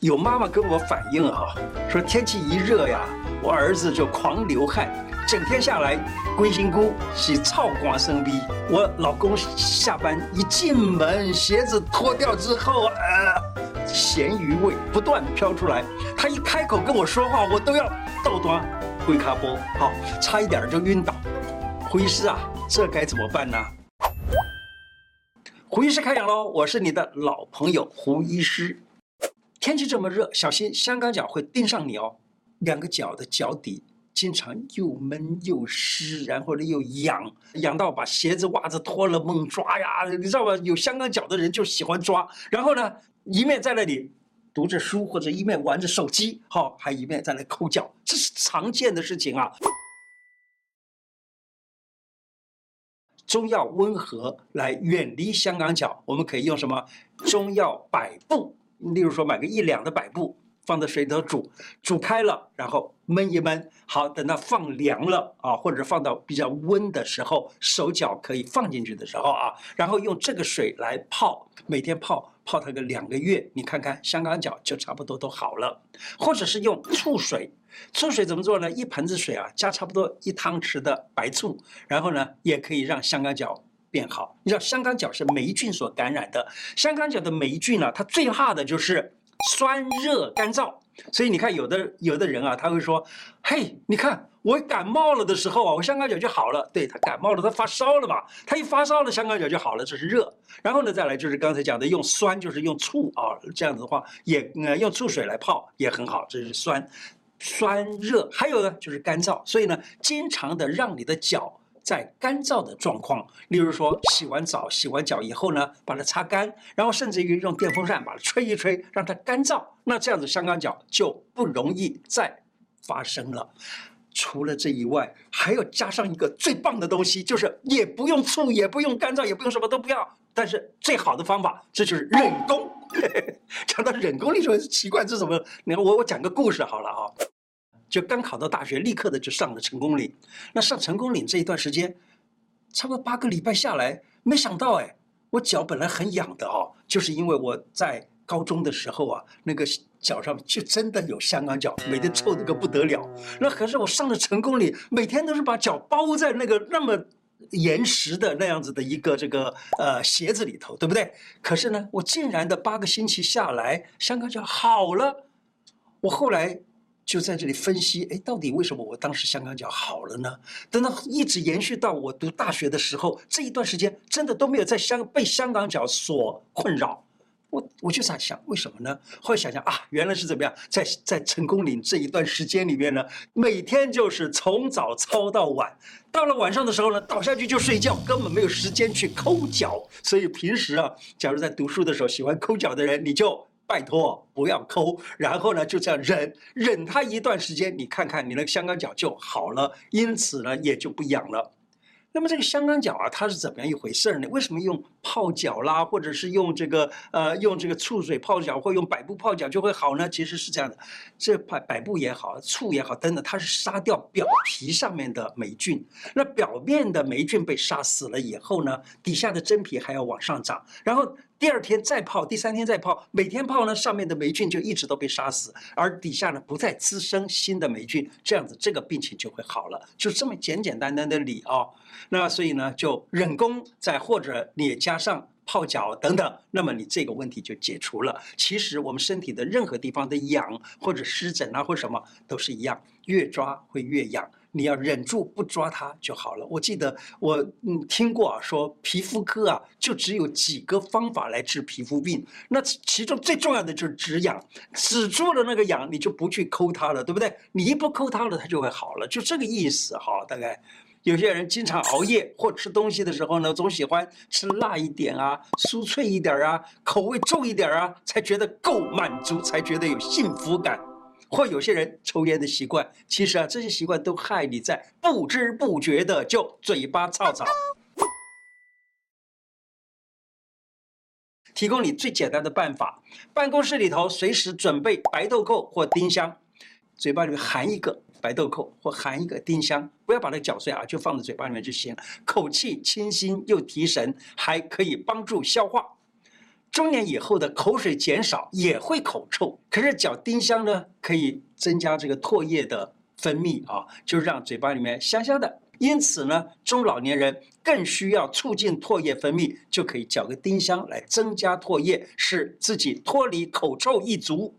有妈妈跟我反映啊，说天气一热呀，我儿子就狂流汗，整天下来龟心菇是臭光生逼。我老公下班一进门，鞋子脱掉之后，呃，咸鱼味不断飘出来。他一开口跟我说话，我都要倒端龟卡波，好，差一点就晕倒。胡医师啊，这该怎么办呢？胡医师开讲喽，我是你的老朋友胡医师。天气这么热，小心香港脚会盯上你哦。两个脚的脚底经常又闷又湿，然后呢又痒，痒到把鞋子袜子脱了猛抓呀，你知道吧？有香港脚的人就喜欢抓，然后呢一面在那里读着书，或者一面玩着手机，好，还一面在那抠脚，这是常见的事情啊。中药温和来远离香港脚，我们可以用什么？中药百部。例如说，买个一两的百布，放在水里头煮，煮开了，然后焖一焖，好，等它放凉了啊，或者放到比较温的时候，手脚可以放进去的时候啊，然后用这个水来泡，每天泡泡它个两个月，你看看香港脚就差不多都好了。或者是用醋水，醋水怎么做呢？一盆子水啊，加差不多一汤匙的白醋，然后呢，也可以让香港脚。变好，你知道香港脚是霉菌所感染的。香港脚的霉菌呢、它最怕的就是酸热干燥。所以你看，有的有的人啊，他会说：“嘿，你看我感冒了的时候啊，我香港脚就好了。对”对他感冒了，他发烧了嘛，他一发烧了，香港脚就好了，这是热。然后呢，再来就是刚才讲的用酸，就是用醋啊，这样子的话也呃用醋水来泡也很好，这是酸酸热。还有呢，就是干燥，所以呢，经常的让你的脚。在干燥的状况，例如说洗完澡、洗完脚以后呢，把它擦干，然后甚至于用电风扇把它吹一吹，让它干燥。那这样子香港脚就不容易再发生了。除了这以外，还要加上一个最棒的东西，就是也不用醋，也不用干燥，也不用什么都不要。但是最好的方法，这就是忍功。讲到忍功，你说奇怪，这是什么？你看我我讲个故事好了啊。就刚考到大学，立刻的就上了成功岭。那上成功岭这一段时间，差不多八个礼拜下来，没想到哎，我脚本来很痒的哦，就是因为我在高中的时候啊，那个脚上就真的有香港脚，每天臭的个不得了。那可是我上了成功岭，每天都是把脚包在那个那么严实的那样子的一个这个呃鞋子里头，对不对？可是呢，我竟然的八个星期下来，香港脚好了。我后来。就在这里分析，哎，到底为什么我当时香港脚好了呢？等到一直延续到我读大学的时候，这一段时间真的都没有在香被香港脚所困扰。我我就在想，为什么呢？后来想想啊，原来是怎么样，在在成功岭这一段时间里面呢，每天就是从早操到晚，到了晚上的时候呢，倒下去就睡觉，根本没有时间去抠脚。所以平时啊，假如在读书的时候喜欢抠脚的人，你就。拜托，不要抠，然后呢，就这样忍忍它一段时间，你看看你那个香港脚就好了，因此呢，也就不痒了。那么这个香港脚啊，它是怎么样一回事呢？为什么用泡脚啦，或者是用这个呃用这个醋水泡脚，或用百部泡脚就会好呢？其实是这样的，这百百部也好，醋也好，等等，它是杀掉表皮上面的霉菌。那表面的霉菌被杀死了以后呢，底下的真皮还要往上长，然后。第二天再泡，第三天再泡，每天泡呢，上面的霉菌就一直都被杀死，而底下呢不再滋生新的霉菌，这样子这个病情就会好了，就这么简简单单的理啊、哦。那所以呢，就人工，再或者你也加上泡脚等等，那么你这个问题就解除了。其实我们身体的任何地方的痒或者湿疹啊或什么都是一样，越抓会越痒。你要忍住不抓它就好了。我记得我嗯听过啊，说皮肤科啊就只有几个方法来治皮肤病，那其中最重要的就是止痒，止住了那个痒，你就不去抠它了，对不对？你一不抠它了，它就会好了，就这个意思哈。大概有些人经常熬夜或吃东西的时候呢，总喜欢吃辣一点啊，酥脆一点啊，口味重一点啊，才觉得够满足，才觉得有幸福感。或有些人抽烟的习惯，其实啊，这些习惯都害你在不知不觉的就嘴巴臭臭。提供你最简单的办法，办公室里头随时准备白豆蔻或丁香，嘴巴里面含一个白豆蔻或含一个丁香，不要把它搅碎啊，就放在嘴巴里面就行。口气清新又提神，还可以帮助消化。中年以后的口水减少也会口臭，可是嚼丁香呢，可以增加这个唾液的分泌啊，就是让嘴巴里面香香的。因此呢，中老年人更需要促进唾液分泌，就可以嚼个丁香来增加唾液，使自己脱离口臭一族。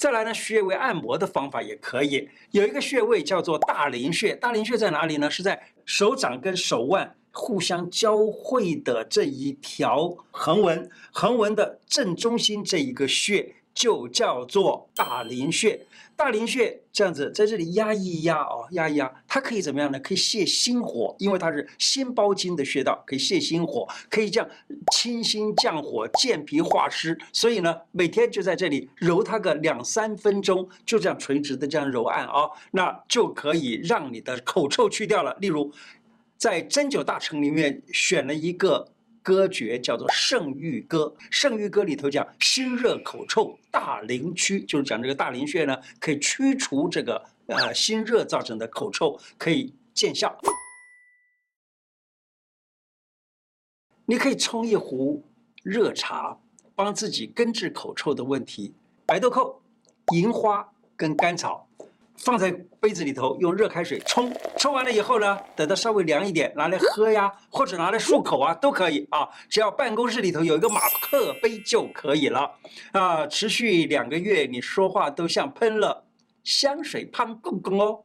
再来呢，穴位按摩的方法也可以，有一个穴位叫做大陵穴。大陵穴在哪里呢？是在手掌跟手腕互相交汇的这一条横纹，横纹的正中心这一个穴。就叫做大陵穴，大陵穴这样子在这里压一压哦，压一压，它可以怎么样呢？可以泻心火，因为它是心包经的穴道，可以泻心火，可以这样清心降火、健脾化湿。所以呢，每天就在这里揉它个两三分钟，就这样垂直的这样揉按、哦，那就可以让你的口臭去掉了。例如，在针灸大成里面选了一个。歌诀叫做《圣諭歌》，《圣諭歌》里头讲心热口臭大陵区，就是讲这个大陵穴呢，可以驱除这个呃心热造成的口臭，可以见效。你可以冲一壶热茶，帮自己根治口臭的问题。白豆蔻、银花跟甘草。放在杯子里头，用热开水冲，冲完了以后呢，等它稍微凉一点，拿来喝呀，或者拿来漱口啊，都可以啊。只要办公室里头有一个马克杯就可以了啊。持续两个月，你说话都像喷了香水胖公公哦。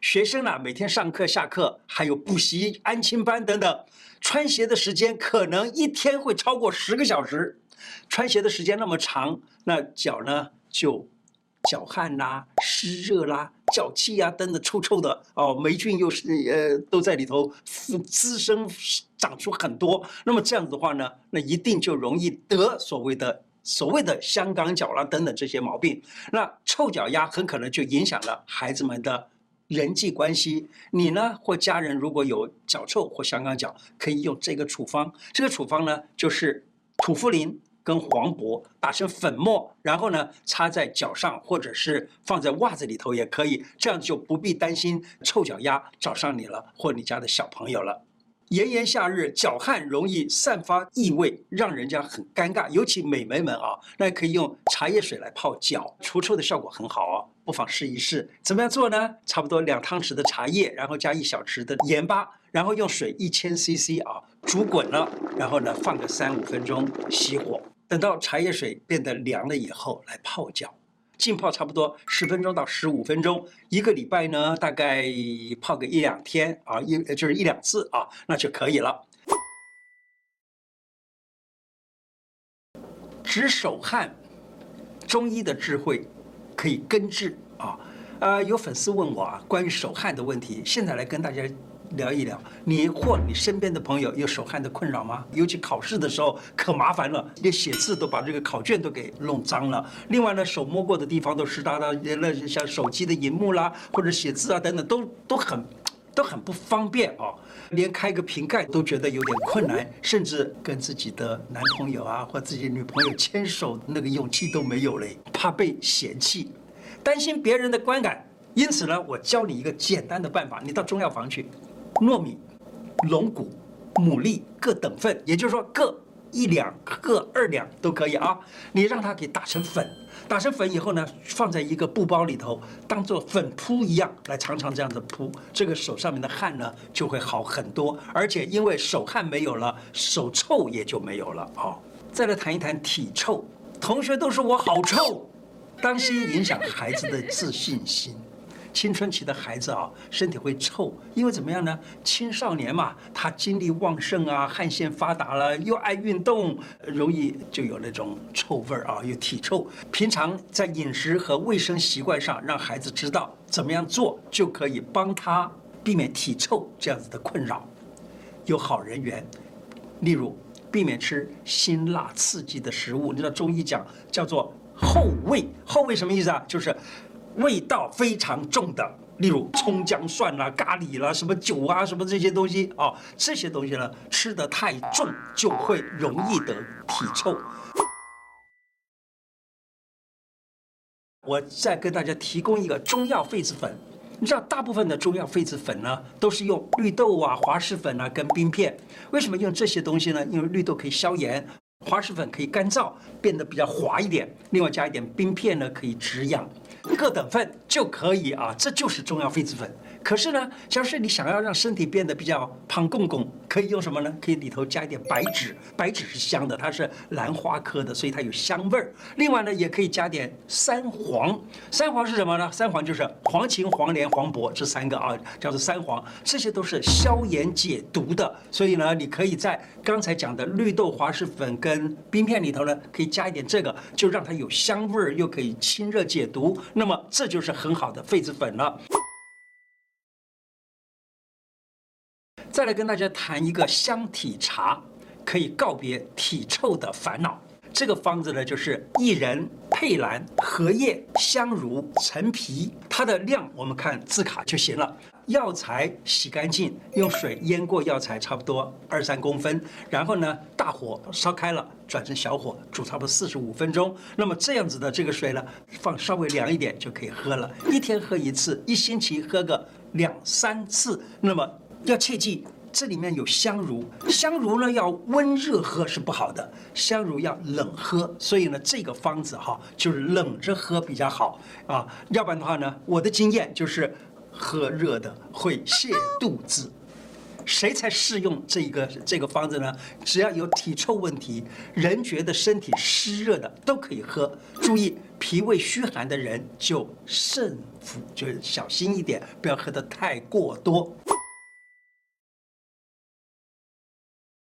学生呢，每天上课、下课，还有补习、安亲班等等，穿鞋的时间可能一天会超过十个小时。穿鞋的时间那么长，那脚呢就脚汗啦、湿热啦、脚气啊等等臭臭的哦，霉菌又是呃都在里头滋滋生长出很多。那么这样子的话呢，那一定就容易得所谓的所谓的香港脚啦等等这些毛病。那臭脚丫很可能就影响了孩子们的人际关系。你呢或家人如果有脚臭或香港脚，可以用这个处方。这个处方呢就是土茯苓。跟黄柏打成粉末，然后呢擦在脚上，或者是放在袜子里头也可以，这样就不必担心臭脚丫找上你了，或你家的小朋友了。炎炎夏日，脚汗容易散发异味，让人家很尴尬，尤其美眉们啊，那可以用茶叶水来泡脚，除臭的效果很好哦，不妨试一试。怎么样做呢？差不多两汤匙的茶叶，然后加一小匙的盐巴，然后用水一千 CC 啊煮滚了，然后呢放个三五分钟，熄火。等到茶叶水变得凉了以后，来泡脚，浸泡差不多十分钟到十五分钟，一个礼拜呢，大概泡个一两天啊，一就是一两次啊，那就可以了。止手汗，中医的智慧可以根治啊。呃，有粉丝问我啊，关于手汗的问题，现在来跟大家。聊一聊，你或你身边的朋友有手汗的困扰吗？尤其考试的时候可麻烦了，连写字都把这个考卷都给弄脏了。另外呢，手摸过的地方都湿哒哒，那像手机的荧幕啦，或者写字啊等等，都都很都很不方便啊。连开个瓶盖都觉得有点困难，甚至跟自己的男朋友啊或自己女朋友牵手那个勇气都没有嘞，怕被嫌弃，担心别人的观感。因此呢，我教你一个简单的办法，你到中药房去。糯米、龙骨、牡蛎各等份，也就是说各一两、各二两都可以啊。你让它给打成粉，打成粉以后呢，放在一个布包里头，当做粉扑一样来常常这样子扑，这个手上面的汗呢就会好很多，而且因为手汗没有了，手臭也就没有了啊。再来谈一谈体臭，同学都说我好臭，当心影响孩子的自信心。青春期的孩子啊，身体会臭，因为怎么样呢？青少年嘛，他精力旺盛啊，汗腺发达了，又爱运动，容易就有那种臭味儿啊，有体臭。平常在饮食和卫生习惯上，让孩子知道怎么样做，就可以帮他避免体臭这样子的困扰。有好人缘，例如避免吃辛辣刺激的食物。你知道中医讲叫做后味，后味什么意思啊？就是。味道非常重的，例如葱姜蒜啦、咖喱啦、什么酒啊、什么这些东西啊，这些东西呢，吃得太重就会容易得体臭。我再跟大家提供一个中药痱子粉，你知道大部分的中药痱子粉呢，都是用绿豆啊、滑石粉啊跟冰片。为什么用这些东西呢？因为绿豆可以消炎，滑石粉可以干燥，变得比较滑一点。另外加一点冰片呢，可以止痒。各等份就可以啊，这就是中药痱子粉。可是呢，假如是你想要让身体变得比较胖公公，可以用什么呢？可以里头加一点白芷，白芷是香的，它是兰花科的，所以它有香味儿。另外呢，也可以加点三黄，三黄是什么呢？三黄就是黄芩、黄连、黄柏这三个啊，叫做三黄，这些都是消炎解毒的。所以呢，你可以在刚才讲的绿豆滑石粉跟冰片里头呢，可以加一点这个，就让它有香味儿，又可以清热解毒。那么这就是很好的痱子粉了。再来跟大家谈一个香体茶，可以告别体臭的烦恼。这个方子呢，就是薏仁、佩兰、荷叶、香茹、陈皮，它的量我们看字卡就行了。药材洗干净，用水淹过药材，差不多二三公分，然后呢，大火烧开了，转成小火煮差不多四十五分钟。那么这样子的这个水呢，放稍微凉一点就可以喝了。一天喝一次，一星期喝个两三次。那么要切记，这里面有香茹，香茹呢要温热喝是不好的，香茹要冷喝。所以呢，这个方子哈，就是冷着喝比较好啊。要不然的话呢，我的经验就是。喝热的会泻肚子，谁才适用这个这个方子呢？只要有体臭问题，人觉得身体湿热的都可以喝。注意，脾胃虚寒的人就慎服，就是小心一点，不要喝得太过多。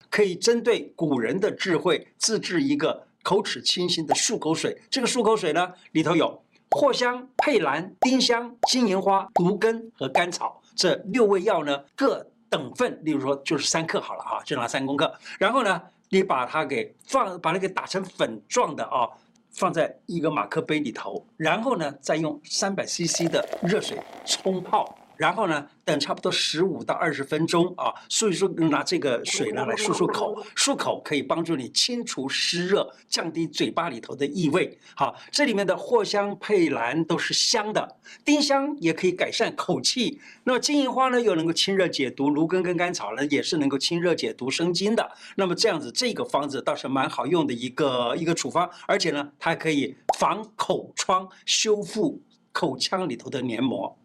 可以针对古人的智慧自制一个口齿清新的漱口水。这个漱口水呢，里头有。藿香、佩兰、丁香、金银花、芦根和甘草这六味药呢，各等份，例如说就是三克好了啊，就拿三公克。然后呢，你把它给放，把它给打成粉状的啊，放在一个马克杯里头，然后呢，再用三百 CC 的热水冲泡。然后呢，等差不多十五到二十分钟啊，所以说拿这个水呢来漱漱口，漱口可以帮助你清除湿热，降低嘴巴里头的异味。好，这里面的藿香、佩兰都是香的，丁香也可以改善口气。那么金银花呢，又能够清热解毒，芦根跟甘草呢，也是能够清热解毒生津的。那么这样子，这个方子倒是蛮好用的一个一个处方，而且呢，它还可以防口疮，修复口腔里头的黏膜。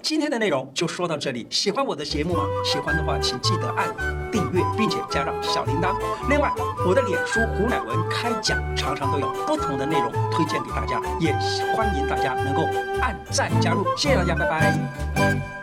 今天的内容就说到这里，喜欢我的节目吗？喜欢的话，请记得按订阅，并且加上小铃铛。另外，我的脸书胡乃文开讲常常都有不同的内容推荐给大家，也欢迎大家能够按赞加入。谢谢大家，拜拜。